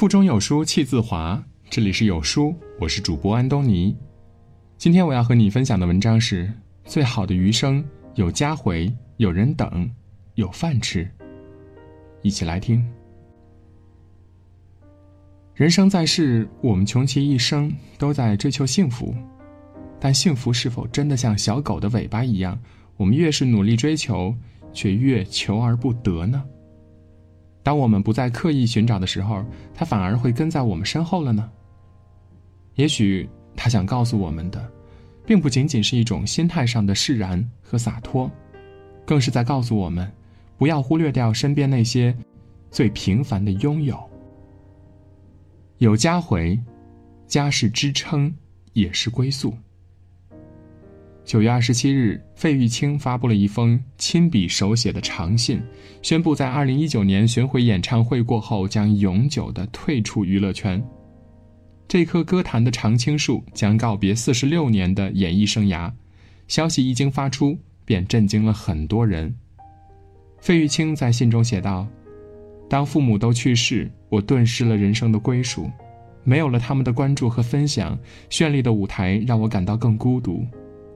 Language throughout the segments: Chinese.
腹中有书气自华，这里是有书，我是主播安东尼。今天我要和你分享的文章是：最好的余生有家回，有人等，有饭吃。一起来听。人生在世，我们穷其一生都在追求幸福，但幸福是否真的像小狗的尾巴一样，我们越是努力追求，却越求而不得呢？当我们不再刻意寻找的时候，它反而会跟在我们身后了呢？也许他想告诉我们的，并不仅仅是一种心态上的释然和洒脱，更是在告诉我们，不要忽略掉身边那些最平凡的拥有。有家回，家是支撑，也是归宿。九月二十七日，费玉清发布了一封亲笔手写的长信，宣布在二零一九年巡回演唱会过后将永久的退出娱乐圈。这棵歌坛的常青树将告别四十六年的演艺生涯。消息一经发出，便震惊了很多人。费玉清在信中写道。当父母都去世，我顿失了人生的归属，没有了他们的关注和分享，绚丽的舞台让我感到更孤独，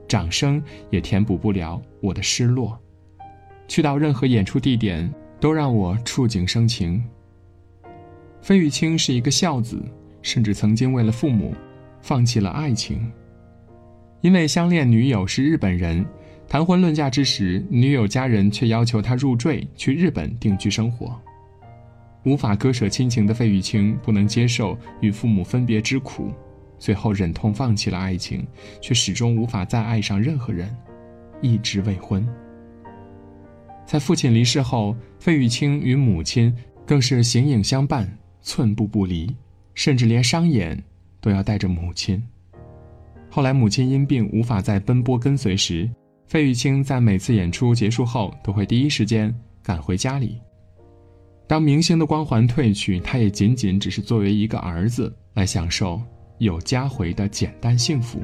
掌声也填补不了我的失落。去到任何演出地点，都让我触景生情。费玉清是一个孝子，甚至曾经为了父母，放弃了爱情。因为相恋女友是日本人，谈婚论嫁之时，女友家人却要求他入赘去日本定居生活。无法割舍亲情的费玉清不能接受与父母分别之苦，最后忍痛放弃了爱情，却始终无法再爱上任何人，一直未婚。在父亲离世后，费玉清与母亲更是形影相伴，寸步不离，甚至连商演都要带着母亲。后来母亲因病无法再奔波跟随时，费玉清在每次演出结束后都会第一时间赶回家里。当明星的光环褪去，他也仅仅只是作为一个儿子来享受有家回的简单幸福。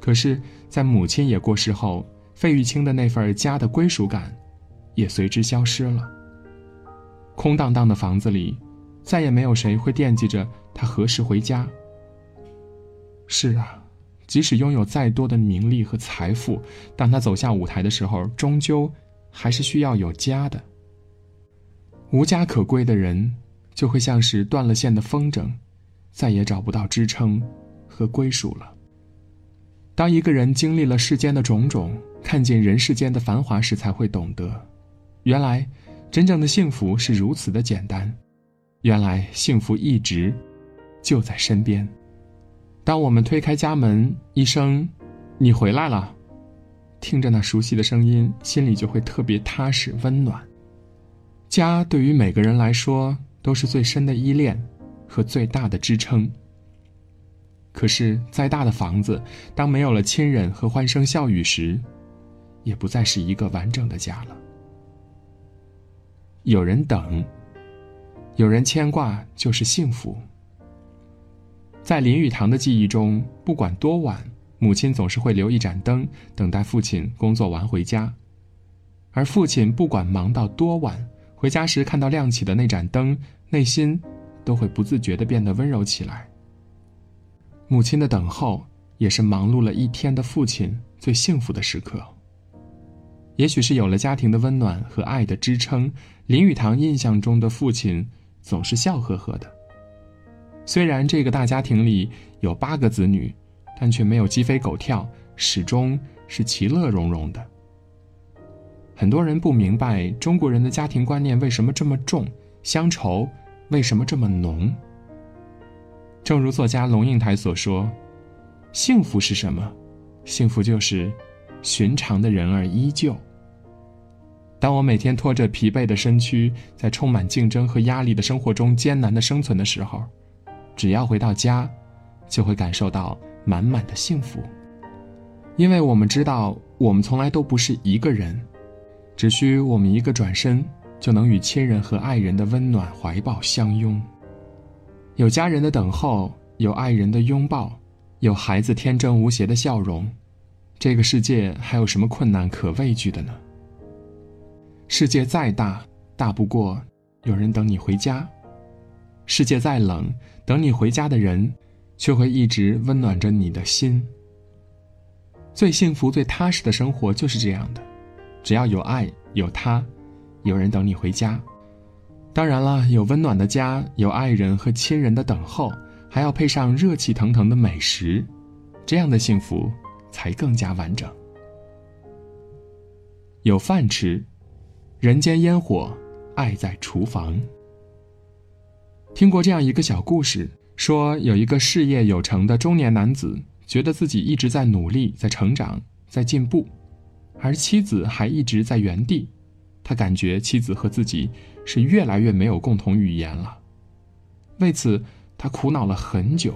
可是，在母亲也过世后，费玉清的那份家的归属感，也随之消失了。空荡荡的房子里，再也没有谁会惦记着他何时回家。是啊，即使拥有再多的名利和财富，当他走下舞台的时候，终究还是需要有家的。无家可归的人，就会像是断了线的风筝，再也找不到支撑和归属了。当一个人经历了世间的种种，看见人世间的繁华时，才会懂得，原来真正的幸福是如此的简单，原来幸福一直就在身边。当我们推开家门，一声“你回来了”，听着那熟悉的声音，心里就会特别踏实温暖。家对于每个人来说都是最深的依恋和最大的支撑。可是，再大的房子，当没有了亲人和欢声笑语时，也不再是一个完整的家了。有人等，有人牵挂，就是幸福。在林语堂的记忆中，不管多晚，母亲总是会留一盏灯，等待父亲工作完回家，而父亲不管忙到多晚。回家时看到亮起的那盏灯，内心都会不自觉地变得温柔起来。母亲的等候，也是忙碌了一天的父亲最幸福的时刻。也许是有了家庭的温暖和爱的支撑，林语堂印象中的父亲总是笑呵呵的。虽然这个大家庭里有八个子女，但却没有鸡飞狗跳，始终是其乐融融的。很多人不明白中国人的家庭观念为什么这么重，乡愁为什么这么浓。正如作家龙应台所说：“幸福是什么？幸福就是寻常的人儿依旧。”当我每天拖着疲惫的身躯，在充满竞争和压力的生活中艰难的生存的时候，只要回到家，就会感受到满满的幸福，因为我们知道，我们从来都不是一个人。只需我们一个转身，就能与亲人和爱人的温暖怀抱相拥。有家人的等候，有爱人的拥抱，有孩子天真无邪的笑容，这个世界还有什么困难可畏惧的呢？世界再大，大不过有人等你回家。世界再冷，等你回家的人，却会一直温暖着你的心。最幸福、最踏实的生活就是这样的，只要有爱、有他，有人等你回家。当然了，有温暖的家，有爱人和亲人的等候，还要配上热气腾腾的美食，这样的幸福才更加完整。有饭吃，人间烟火，爱在厨房。听过这样一个小故事，说有一个事业有成的中年男子，觉得自己一直在努力，在成长，在进步，而妻子还一直在原地。他感觉妻子和自己是越来越没有共同语言了。为此，他苦恼了很久，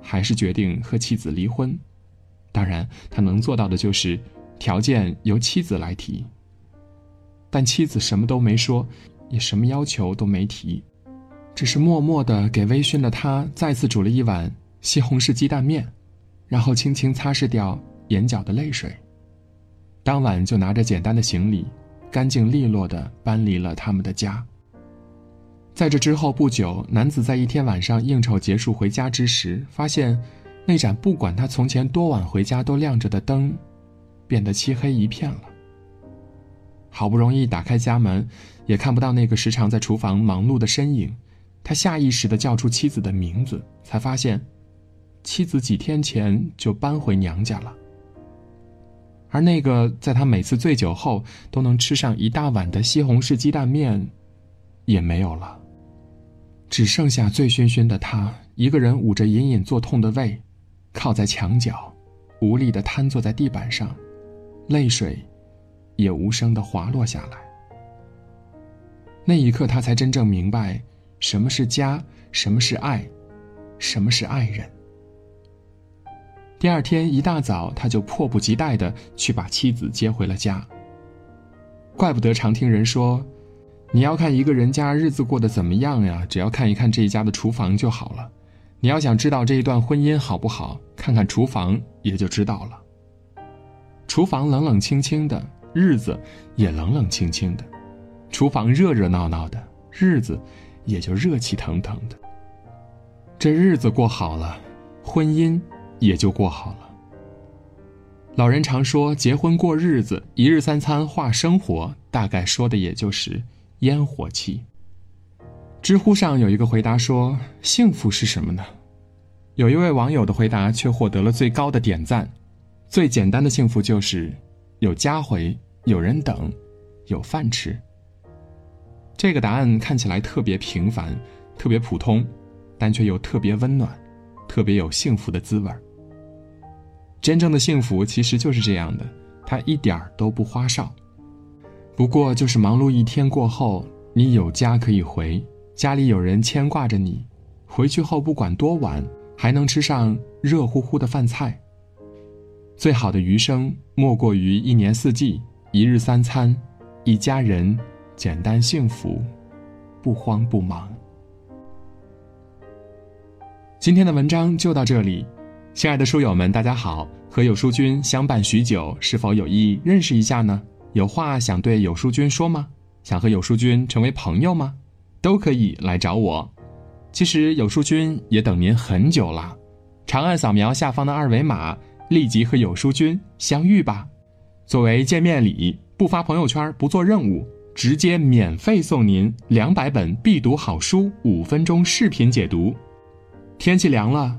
还是决定和妻子离婚。当然，他能做到的就是条件由妻子来提。但妻子什么都没说，也什么要求都没提。只是默默的给微醺的他再次煮了一碗西红柿鸡蛋面，然后轻轻擦拭掉眼角的泪水。当晚就拿着简单的行李，干净利落的搬离了他们的家。在这之后不久，男子在一天晚上应酬结束回家之时，发现那盏不管他从前多晚回家都亮着的灯，变得漆黑一片了。好不容易打开家门，也看不到那个时常在厨房忙碌的身影。他下意识的叫出妻子的名字，才发现，妻子几天前就搬回娘家了。而那个在他每次醉酒后都能吃上一大碗的西红柿鸡蛋面，也没有了。只剩下醉醺醺的他一个人捂着隐隐作痛的胃，靠在墙角，无力的瘫坐在地板上，泪水也无声的滑落下来。那一刻，他才真正明白。什么是家？什么是爱？什么是爱人？第二天一大早，他就迫不及待的去把妻子接回了家。怪不得常听人说，你要看一个人家日子过得怎么样呀，只要看一看这一家的厨房就好了。你要想知道这一段婚姻好不好，看看厨房也就知道了。厨房冷冷清清的，日子也冷冷清清的；厨房热热闹闹的，日子。也就热气腾腾的，这日子过好了，婚姻也就过好了。老人常说，结婚过日子，一日三餐化生活，大概说的也就是烟火气。知乎上有一个回答说：“幸福是什么呢？”有一位网友的回答却获得了最高的点赞：“最简单的幸福就是有家回，有人等，有饭吃。”这个答案看起来特别平凡，特别普通，但却又特别温暖，特别有幸福的滋味儿真正的幸福其实就是这样的，它一点儿都不花哨。不过就是忙碌一天过后，你有家可以回，家里有人牵挂着你，回去后不管多晚，还能吃上热乎乎的饭菜。最好的余生莫过于一年四季，一日三餐，一家人。简单幸福，不慌不忙。今天的文章就到这里，亲爱的书友们，大家好！和有书君相伴许久，是否有意认识一下呢？有话想对有书君说吗？想和有书君成为朋友吗？都可以来找我。其实有书君也等您很久了，长按扫描下方的二维码，立即和有书君相遇吧。作为见面礼，不发朋友圈，不做任务。直接免费送您两百本必读好书，五分钟视频解读。天气凉了，